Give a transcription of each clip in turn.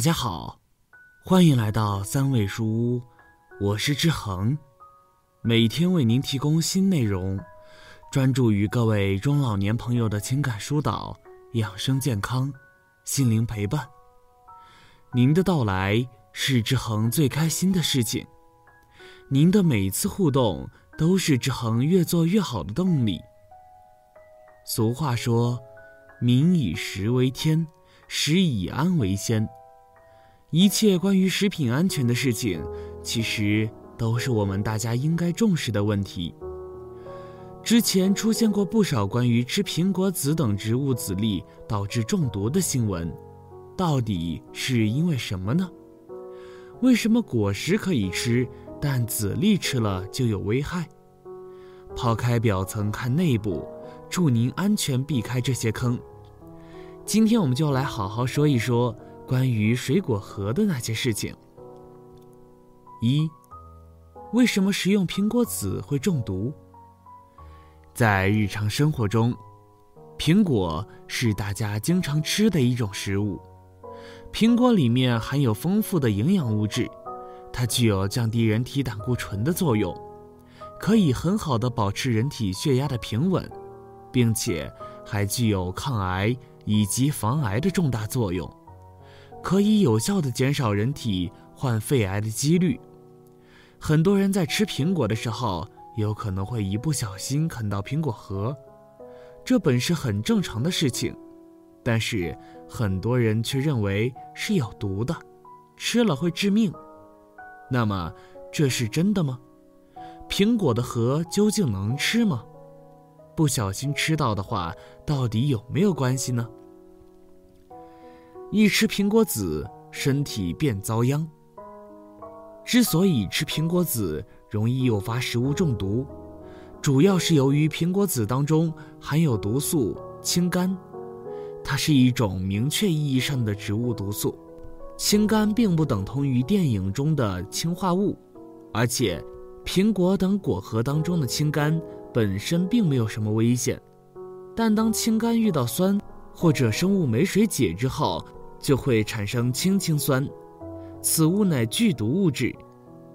大家好，欢迎来到三味书屋，我是志恒，每天为您提供新内容，专注于各位中老年朋友的情感疏导、养生健康、心灵陪伴。您的到来是志恒最开心的事情，您的每一次互动都是志恒越做越好的动力。俗话说：“民以食为天，食以安为先。”一切关于食品安全的事情，其实都是我们大家应该重视的问题。之前出现过不少关于吃苹果籽等植物籽粒导致中毒的新闻，到底是因为什么呢？为什么果实可以吃，但籽粒吃了就有危害？抛开表层看内部，祝您安全避开这些坑。今天我们就来好好说一说。关于水果核的那些事情。一，为什么食用苹果籽会中毒？在日常生活中，苹果是大家经常吃的一种食物。苹果里面含有丰富的营养物质，它具有降低人体胆固醇的作用，可以很好的保持人体血压的平稳，并且还具有抗癌以及防癌的重大作用。可以有效地减少人体患肺癌的几率。很多人在吃苹果的时候，有可能会一不小心啃到苹果核，这本是很正常的事情，但是很多人却认为是有毒的，吃了会致命。那么，这是真的吗？苹果的核究竟能吃吗？不小心吃到的话，到底有没有关系呢？一吃苹果籽，身体便遭殃。之所以吃苹果籽容易诱发食物中毒，主要是由于苹果籽当中含有毒素氢苷，它是一种明确意义上的植物毒素。氢苷并不等同于电影中的氰化物，而且苹果等果核当中的氢苷本身并没有什么危险，但当氢苷遇到酸或者生物酶水解之后，就会产生氢氰酸，此物乃剧毒物质，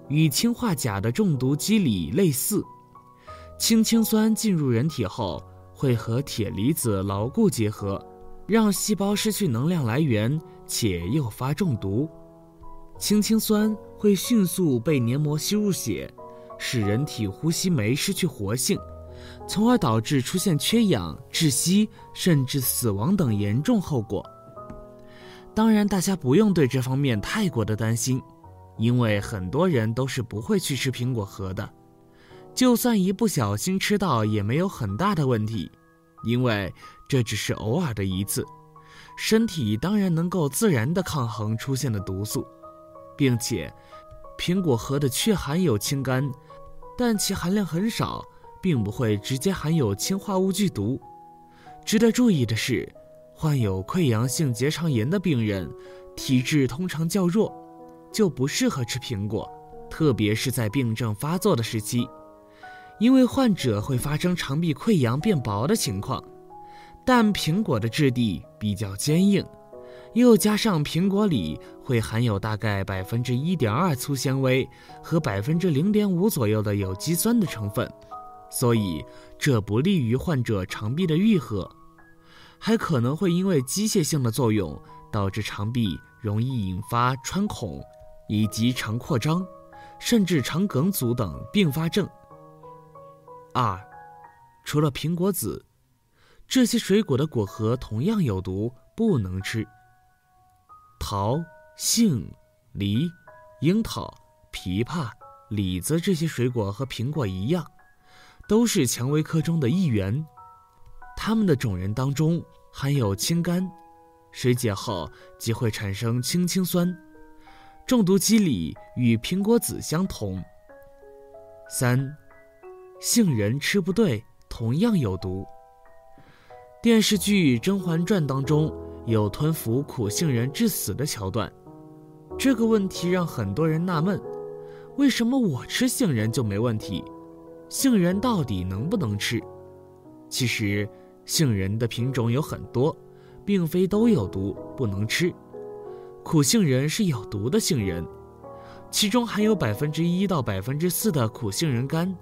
与氰化钾的中毒机理类似。氢氰酸进入人体后，会和铁离子牢固结合，让细胞失去能量来源，且诱发中毒。氢氰酸会迅速被黏膜吸入血，使人体呼吸酶失去活性，从而导致出现缺氧、窒息，甚至死亡等严重后果。当然，大家不用对这方面太过的担心，因为很多人都是不会去吃苹果核的。就算一不小心吃到，也没有很大的问题，因为这只是偶尔的一次，身体当然能够自然的抗衡出现的毒素，并且，苹果核的确含有氢苷，但其含量很少，并不会直接含有氰化物剧毒。值得注意的是。患有溃疡性结肠炎的病人，体质通常较弱，就不适合吃苹果，特别是在病症发作的时期，因为患者会发生肠壁溃疡变薄的情况。但苹果的质地比较坚硬，又加上苹果里会含有大概百分之一点二粗纤维和百分之零点五左右的有机酸的成分，所以这不利于患者肠壁的愈合。还可能会因为机械性的作用，导致肠壁容易引发穿孔，以及肠扩张，甚至肠梗阻等并发症。二，除了苹果籽，这些水果的果核同样有毒，不能吃。桃、杏、梨、樱桃、枇杷、李子这些水果和苹果一样，都是蔷薇科中的一员。它们的种仁当中含有氢苷，水解后即会产生氢酸，中毒机理与苹果籽相同。三，杏仁吃不对，同样有毒。电视剧《甄嬛传》当中有吞服苦杏仁致死的桥段，这个问题让很多人纳闷：为什么我吃杏仁就没问题？杏仁到底能不能吃？其实。杏仁的品种有很多，并非都有毒不能吃。苦杏仁是有毒的杏仁，其中含有百分之一到百分之四的苦杏仁苷，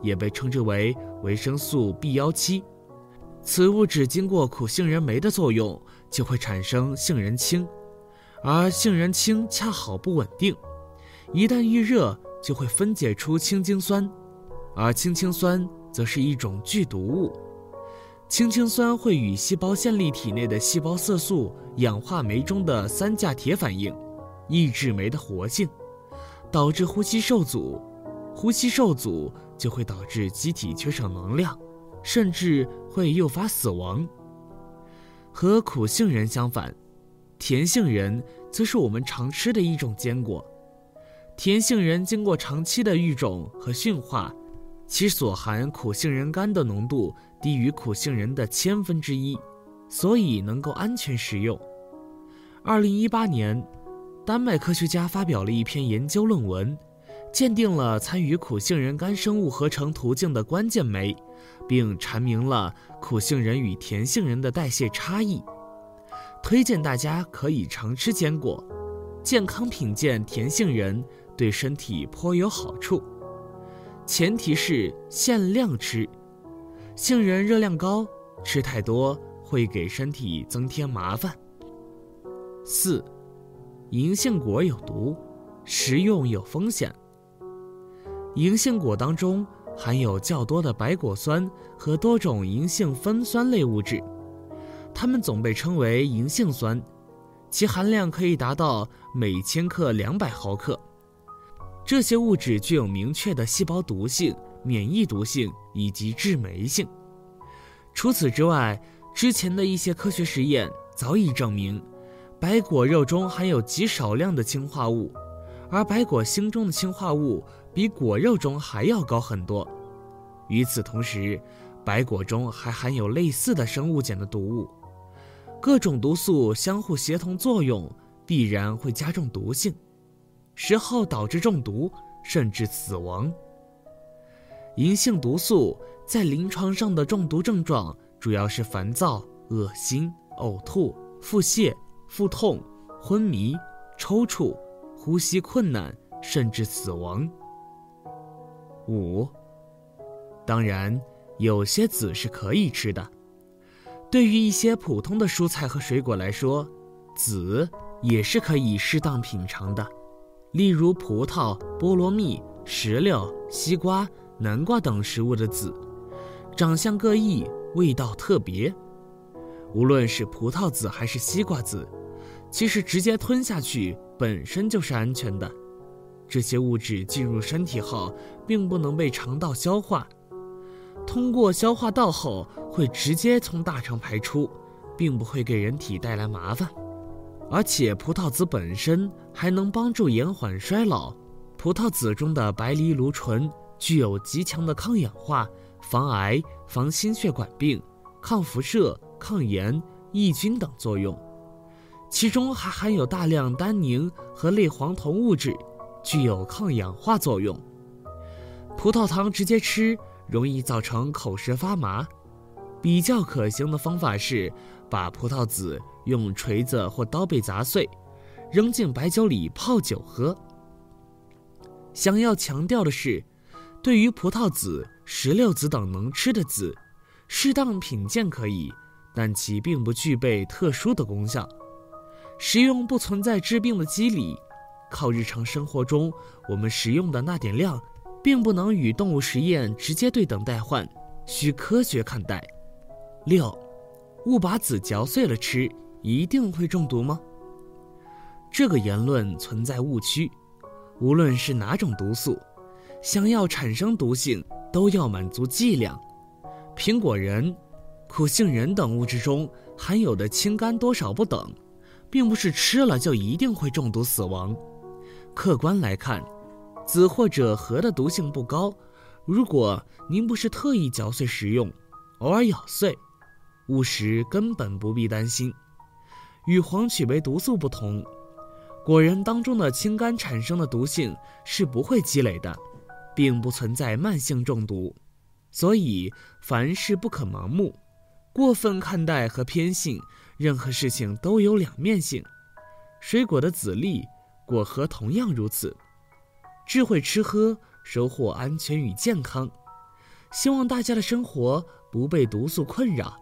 也被称之为维生素 B 幺七。此物质经过苦杏仁酶的作用，就会产生杏仁氢，而杏仁氢恰好不稳定，一旦遇热就会分解出氢氰酸，而氢氰酸则是一种剧毒物。氢氰酸会与细胞线粒体内的细胞色素氧化酶中的三价铁反应，抑制酶的活性，导致呼吸受阻。呼吸受阻就会导致机体缺少能量，甚至会诱发死亡。和苦杏仁相反，甜杏仁则是我们常吃的一种坚果。甜杏仁经过长期的育种和驯化。其所含苦杏仁苷的浓度低于苦杏仁的千分之一，所以能够安全食用。二零一八年，丹麦科学家发表了一篇研究论文，鉴定了参与苦杏仁苷生物合成途径的关键酶，并阐明了苦杏仁与甜杏仁的代谢差异。推荐大家可以常吃坚果，健康品鉴甜杏仁对身体颇有好处。前提是限量吃，杏仁热量高，吃太多会给身体增添麻烦。四，银杏果有毒，食用有风险。银杏果当中含有较多的白果酸和多种银杏酚酸类物质，它们总被称为银杏酸，其含量可以达到每千克两百毫克。这些物质具有明确的细胞毒性、免疫毒性以及致霉性。除此之外，之前的一些科学实验早已证明，白果肉中含有极少量的氰化物，而白果芯中的氰化物比果肉中还要高很多。与此同时，白果中还含有类似的生物碱的毒物，各种毒素相互协同作用，必然会加重毒性。时候导致中毒甚至死亡。银杏毒素在临床上的中毒症状主要是烦躁、恶心、呕吐、腹泻、腹痛、昏迷、抽搐、呼吸困难，甚至死亡。五，当然，有些籽是可以吃的。对于一些普通的蔬菜和水果来说，籽也是可以适当品尝的。例如葡萄、菠萝蜜、石榴、西瓜、南瓜等食物的籽，长相各异，味道特别。无论是葡萄籽还是西瓜籽，其实直接吞下去本身就是安全的。这些物质进入身体后，并不能被肠道消化，通过消化道后会直接从大肠排出，并不会给人体带来麻烦。而且葡萄籽本身还能帮助延缓衰老。葡萄籽中的白藜芦醇具有极强的抗氧化、防癌、防心血管病、抗辐射、抗炎、抑菌等作用，其中还含有大量单宁和类黄酮物质，具有抗氧化作用。葡萄糖直接吃容易造成口舌发麻，比较可行的方法是把葡萄籽。用锤子或刀背砸碎，扔进白酒里泡酒喝。想要强调的是，对于葡萄籽、石榴籽等能吃的籽，适当品鉴可以，但其并不具备特殊的功效。食用不存在治病的机理，靠日常生活中我们食用的那点量，并不能与动物实验直接对等代换，需科学看待。六，勿把籽嚼碎了吃。一定会中毒吗？这个言论存在误区。无论是哪种毒素，想要产生毒性，都要满足剂量。苹果仁、苦杏仁等物质中含有的氢苷多少不等，并不是吃了就一定会中毒死亡。客观来看，籽或者核的毒性不高。如果您不是特意嚼碎食用，偶尔咬碎，误食根本不必担心。与黄曲霉毒素不同，果仁当中的氢苷产生的毒性是不会积累的，并不存在慢性中毒。所以凡事不可盲目，过分看待和偏信，任何事情都有两面性。水果的籽粒、果核同样如此。智慧吃喝，收获安全与健康。希望大家的生活不被毒素困扰。